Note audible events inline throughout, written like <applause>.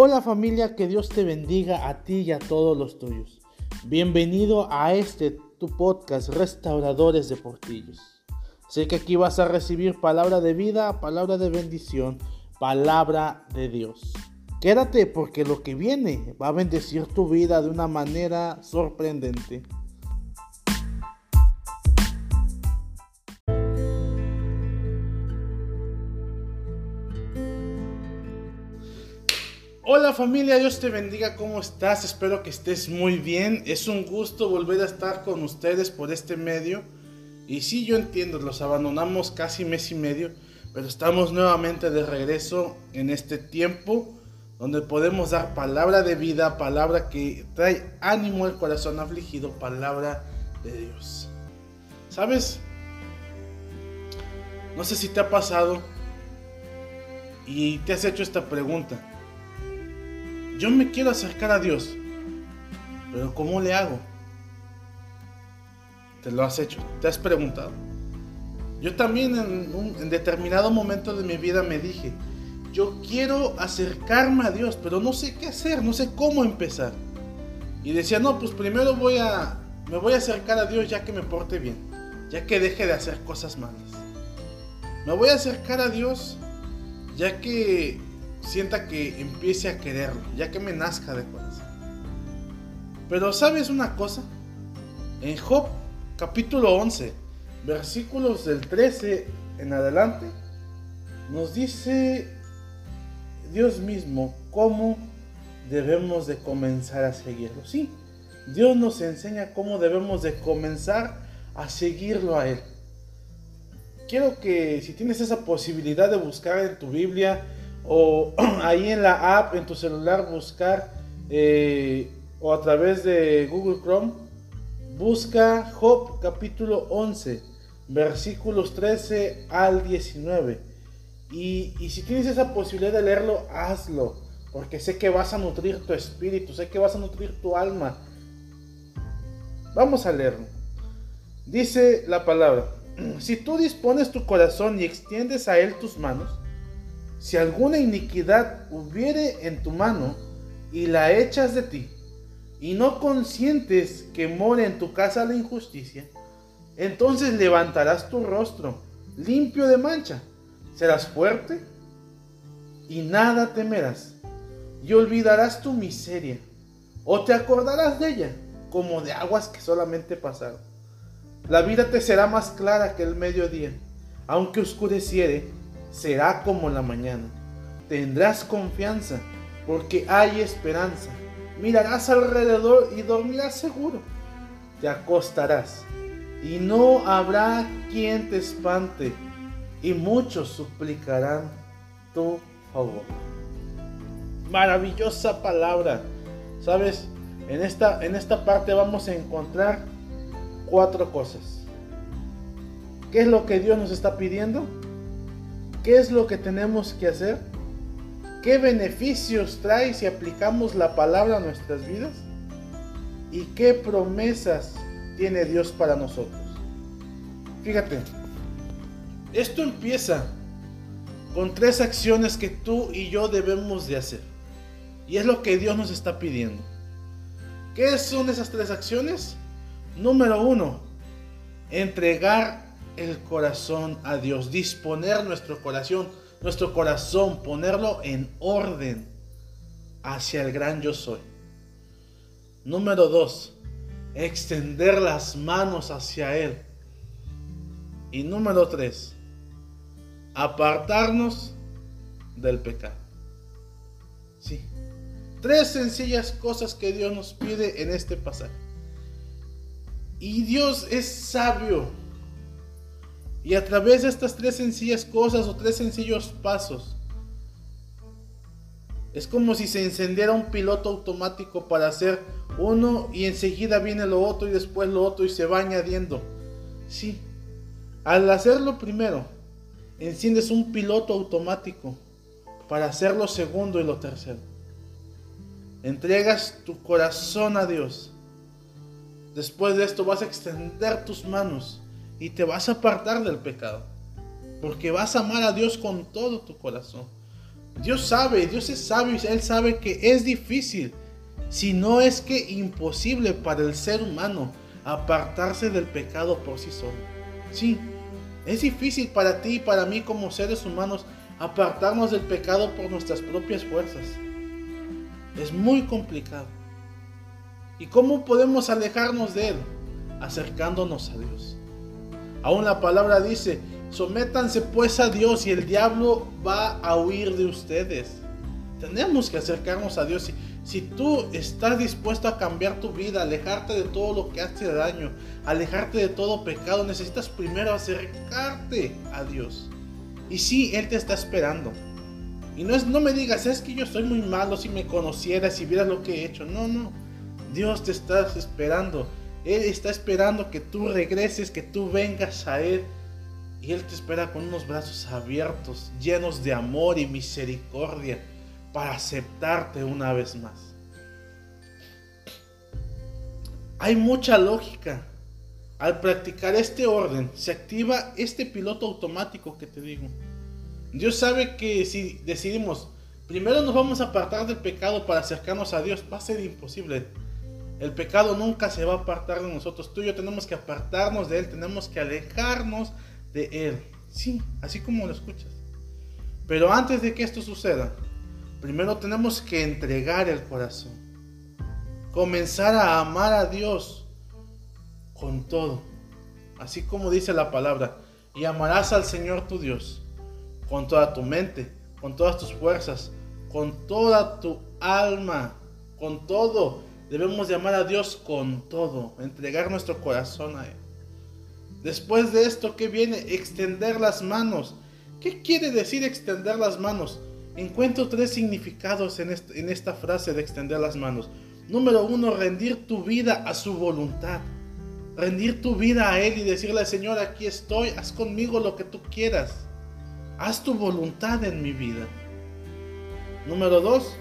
Hola familia, que Dios te bendiga a ti y a todos los tuyos. Bienvenido a este tu podcast Restauradores de Portillos. Sé que aquí vas a recibir palabra de vida, palabra de bendición, palabra de Dios. Quédate porque lo que viene va a bendecir tu vida de una manera sorprendente. Hola familia, Dios te bendiga, ¿cómo estás? Espero que estés muy bien. Es un gusto volver a estar con ustedes por este medio. Y sí, yo entiendo, los abandonamos casi mes y medio, pero estamos nuevamente de regreso en este tiempo donde podemos dar palabra de vida, palabra que trae ánimo al corazón afligido, palabra de Dios. ¿Sabes? No sé si te ha pasado y te has hecho esta pregunta yo me quiero acercar a Dios, pero ¿cómo le hago? Te lo has hecho, te has preguntado. Yo también en un determinado momento de mi vida me dije, yo quiero acercarme a Dios, pero no sé qué hacer, no sé cómo empezar. Y decía, no, pues primero voy a, me voy a acercar a Dios ya que me porte bien, ya que deje de hacer cosas malas. Me voy a acercar a Dios ya que sienta que empiece a quererlo, ya que me nazca de corazón. Pero ¿sabes una cosa? En Job capítulo 11, versículos del 13 en adelante, nos dice Dios mismo cómo debemos de comenzar a seguirlo. Sí, Dios nos enseña cómo debemos de comenzar a seguirlo a Él. Quiero que si tienes esa posibilidad de buscar en tu Biblia, o <clears throat> ahí en la app, en tu celular, buscar eh, o a través de Google Chrome, busca Job capítulo 11, versículos 13 al 19. Y, y si tienes esa posibilidad de leerlo, hazlo, porque sé que vas a nutrir tu espíritu, sé que vas a nutrir tu alma. Vamos a leerlo. Dice la palabra, <clears throat> si tú dispones tu corazón y extiendes a él tus manos, si alguna iniquidad hubiere en tu mano y la echas de ti, y no consientes que more en tu casa la injusticia, entonces levantarás tu rostro limpio de mancha, serás fuerte y nada temerás, y olvidarás tu miseria, o te acordarás de ella como de aguas que solamente pasaron. La vida te será más clara que el mediodía, aunque oscureciere será como la mañana. Tendrás confianza porque hay esperanza. Mirarás alrededor y dormirás seguro. Te acostarás y no habrá quien te espante y muchos suplicarán tu favor. Maravillosa palabra. ¿Sabes? En esta, en esta parte vamos a encontrar cuatro cosas. ¿Qué es lo que Dios nos está pidiendo? ¿Qué es lo que tenemos que hacer? ¿Qué beneficios trae si aplicamos la palabra a nuestras vidas? ¿Y qué promesas tiene Dios para nosotros? Fíjate, esto empieza con tres acciones que tú y yo debemos de hacer. Y es lo que Dios nos está pidiendo. ¿Qué son esas tres acciones? Número uno, entregar el corazón a Dios, disponer nuestro corazón, nuestro corazón, ponerlo en orden hacia el gran yo soy. Número dos, extender las manos hacia Él. Y número tres, apartarnos del pecado. Sí, tres sencillas cosas que Dios nos pide en este pasaje. Y Dios es sabio y a través de estas tres sencillas cosas o tres sencillos pasos, es como si se encendiera un piloto automático para hacer uno y enseguida viene lo otro y después lo otro y se va añadiendo. Sí, al hacerlo primero, enciendes un piloto automático para hacer lo segundo y lo tercero. Entregas tu corazón a Dios. Después de esto vas a extender tus manos y te vas a apartar del pecado. Porque vas a amar a Dios con todo tu corazón. Dios sabe, Dios es sabio, Él sabe que es difícil, si no es que imposible para el ser humano apartarse del pecado por sí solo. Sí, es difícil para ti y para mí como seres humanos apartarnos del pecado por nuestras propias fuerzas. Es muy complicado. ¿Y cómo podemos alejarnos de Él? Acercándonos a Dios. Aún la palabra dice, sométanse pues a Dios y el diablo va a huir de ustedes. Tenemos que acercarnos a Dios. Si, tú estás dispuesto a cambiar tu vida, alejarte de todo lo que hace daño, alejarte de todo pecado, necesitas primero acercarte a Dios. Y sí, Él te está esperando. Y no, es, no me digas, es que yo soy muy malo si me conocieras, si vieras lo que he hecho. No, no. Dios te está esperando. Él está esperando que tú regreses, que tú vengas a Él. Y Él te espera con unos brazos abiertos, llenos de amor y misericordia, para aceptarte una vez más. Hay mucha lógica. Al practicar este orden, se activa este piloto automático que te digo. Dios sabe que si decidimos, primero nos vamos a apartar del pecado para acercarnos a Dios, va a ser imposible. El pecado nunca se va a apartar de nosotros. Tú y yo tenemos que apartarnos de Él, tenemos que alejarnos de Él. Sí, así como lo escuchas. Pero antes de que esto suceda, primero tenemos que entregar el corazón. Comenzar a amar a Dios con todo. Así como dice la palabra. Y amarás al Señor tu Dios con toda tu mente, con todas tus fuerzas, con toda tu alma, con todo. Debemos llamar a Dios con todo, entregar nuestro corazón a Él. Después de esto, ¿qué viene? Extender las manos. ¿Qué quiere decir extender las manos? Encuentro tres significados en, en esta frase de extender las manos. Número uno, rendir tu vida a su voluntad. Rendir tu vida a Él y decirle, Señor, aquí estoy, haz conmigo lo que tú quieras. Haz tu voluntad en mi vida. Número dos,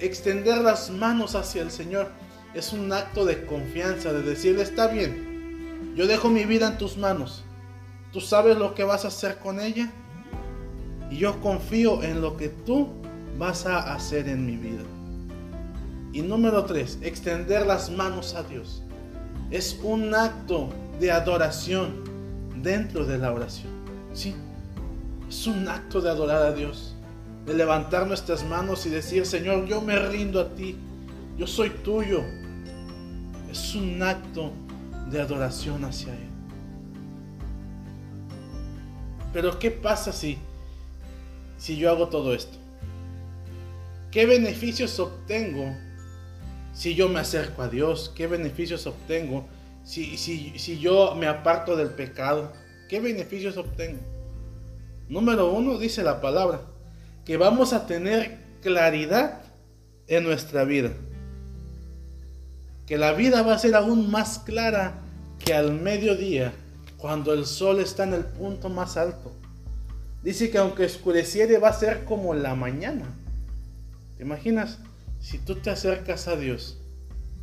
extender las manos hacia el Señor. Es un acto de confianza, de decirle, está bien, yo dejo mi vida en tus manos. Tú sabes lo que vas a hacer con ella. Y yo confío en lo que tú vas a hacer en mi vida. Y número tres, extender las manos a Dios. Es un acto de adoración dentro de la oración. Sí, es un acto de adorar a Dios, de levantar nuestras manos y decir, Señor, yo me rindo a ti, yo soy tuyo. Es un acto de adoración hacia Él. Pero ¿qué pasa si, si yo hago todo esto? ¿Qué beneficios obtengo si yo me acerco a Dios? ¿Qué beneficios obtengo si, si, si yo me aparto del pecado? ¿Qué beneficios obtengo? Número uno, dice la palabra, que vamos a tener claridad en nuestra vida. Que la vida va a ser aún más clara que al mediodía, cuando el sol está en el punto más alto. Dice que aunque oscureciere va a ser como la mañana. ¿Te imaginas? Si tú te acercas a Dios,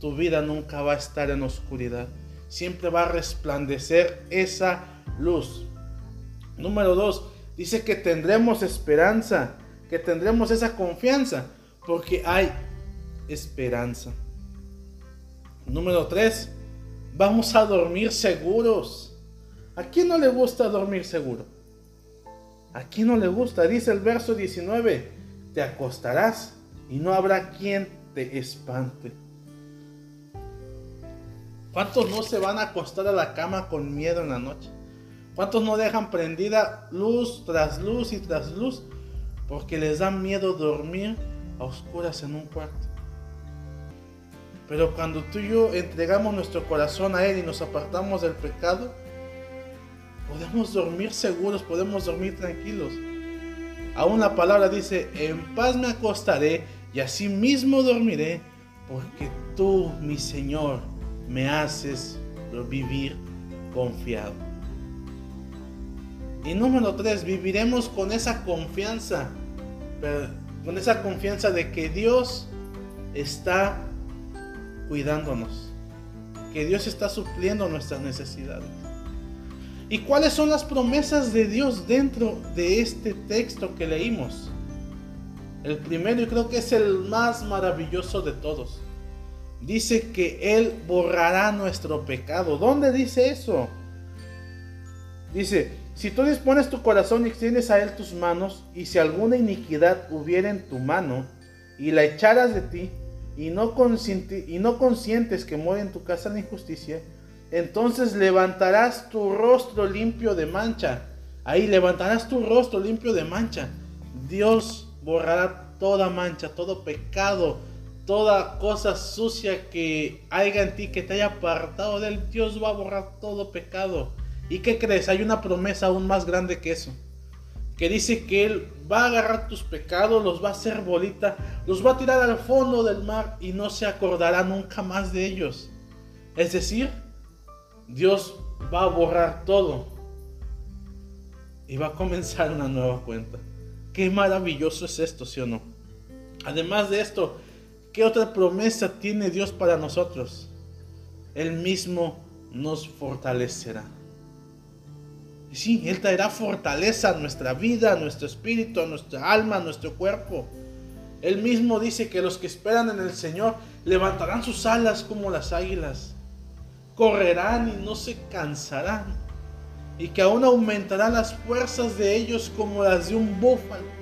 tu vida nunca va a estar en oscuridad. Siempre va a resplandecer esa luz. Número dos, Dice que tendremos esperanza, que tendremos esa confianza, porque hay esperanza. Número 3. Vamos a dormir seguros. ¿A quién no le gusta dormir seguro? ¿A quién no le gusta? Dice el verso 19. Te acostarás y no habrá quien te espante. ¿Cuántos no se van a acostar a la cama con miedo en la noche? ¿Cuántos no dejan prendida luz tras luz y tras luz porque les da miedo dormir a oscuras en un cuarto? Pero cuando tú y yo entregamos nuestro corazón a Él y nos apartamos del pecado, podemos dormir seguros, podemos dormir tranquilos. Aún la palabra dice, en paz me acostaré y así mismo dormiré, porque tú, mi Señor, me haces vivir confiado. Y número tres, viviremos con esa confianza, con esa confianza de que Dios está cuidándonos, que Dios está supliendo nuestras necesidades. ¿Y cuáles son las promesas de Dios dentro de este texto que leímos? El primero y creo que es el más maravilloso de todos. Dice que Él borrará nuestro pecado. ¿Dónde dice eso? Dice, si tú dispones tu corazón y extiendes a Él tus manos, y si alguna iniquidad hubiera en tu mano, y la echaras de ti, y no, consientes que muere en tu casa la injusticia, entonces levantarás tu rostro limpio de mancha. Ahí levantarás tu rostro limpio de mancha. Dios borrará toda mancha, todo pecado, toda cosa sucia que haya en ti, que te haya apartado de él. Dios va a borrar todo pecado. ¿Y qué crees? Hay una promesa aún más grande que eso. Que dice que Él va a agarrar tus pecados, los va a hacer bolita, los va a tirar al fondo del mar y no se acordará nunca más de ellos. Es decir, Dios va a borrar todo y va a comenzar una nueva cuenta. Qué maravilloso es esto, ¿sí o no? Además de esto, ¿qué otra promesa tiene Dios para nosotros? Él mismo nos fortalecerá. Sí, Él traerá fortaleza a nuestra vida, a nuestro espíritu, a nuestra alma, a nuestro cuerpo. Él mismo dice que los que esperan en el Señor levantarán sus alas como las águilas, correrán y no se cansarán, y que aún aumentarán las fuerzas de ellos como las de un búfalo.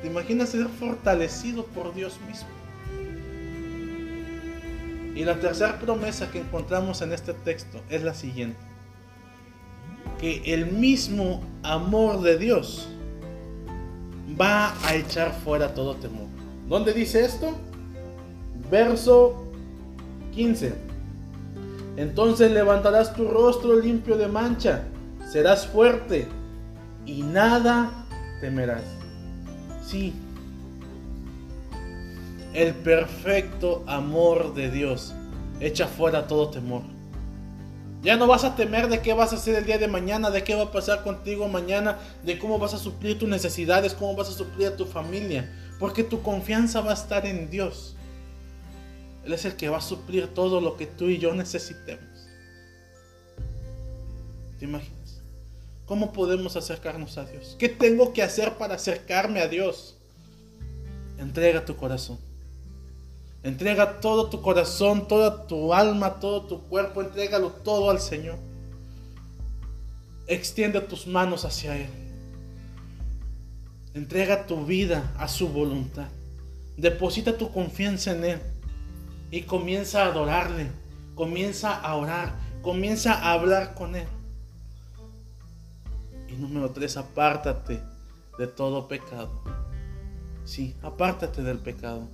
¿Te imaginas ser fortalecido por Dios mismo? Y la tercera promesa que encontramos en este texto es la siguiente que el mismo amor de Dios va a echar fuera todo temor. ¿Dónde dice esto? Verso 15. Entonces levantarás tu rostro limpio de mancha, serás fuerte y nada temerás. Sí, el perfecto amor de Dios echa fuera todo temor. Ya no vas a temer de qué vas a hacer el día de mañana, de qué va a pasar contigo mañana, de cómo vas a suplir tus necesidades, cómo vas a suplir a tu familia, porque tu confianza va a estar en Dios. Él es el que va a suplir todo lo que tú y yo necesitemos. ¿Te imaginas? ¿Cómo podemos acercarnos a Dios? ¿Qué tengo que hacer para acercarme a Dios? Entrega tu corazón. Entrega todo tu corazón, toda tu alma, todo tu cuerpo, entrégalo todo al Señor. Extiende tus manos hacia Él. Entrega tu vida a su voluntad. Deposita tu confianza en Él y comienza a adorarle. Comienza a orar. Comienza a hablar con Él. Y número tres, apártate de todo pecado. Sí, apártate del pecado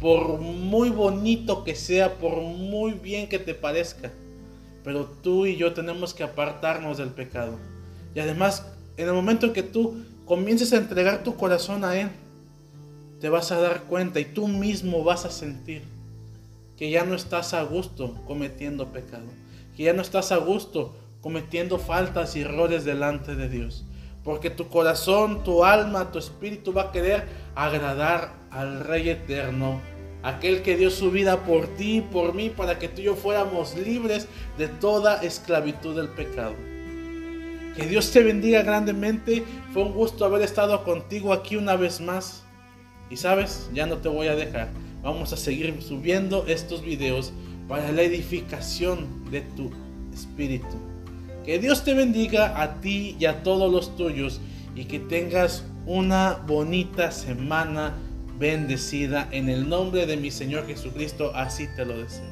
por muy bonito que sea, por muy bien que te parezca. Pero tú y yo tenemos que apartarnos del pecado. Y además, en el momento en que tú comiences a entregar tu corazón a Él, te vas a dar cuenta y tú mismo vas a sentir que ya no estás a gusto cometiendo pecado, que ya no estás a gusto cometiendo faltas y errores delante de Dios. Porque tu corazón, tu alma, tu espíritu va a querer agradar al Rey eterno, aquel que dio su vida por ti y por mí para que tú y yo fuéramos libres de toda esclavitud del pecado. Que Dios te bendiga grandemente. Fue un gusto haber estado contigo aquí una vez más. Y sabes, ya no te voy a dejar. Vamos a seguir subiendo estos videos para la edificación de tu espíritu. Que Dios te bendiga a ti y a todos los tuyos y que tengas una bonita semana bendecida en el nombre de mi Señor Jesucristo, así te lo deseo.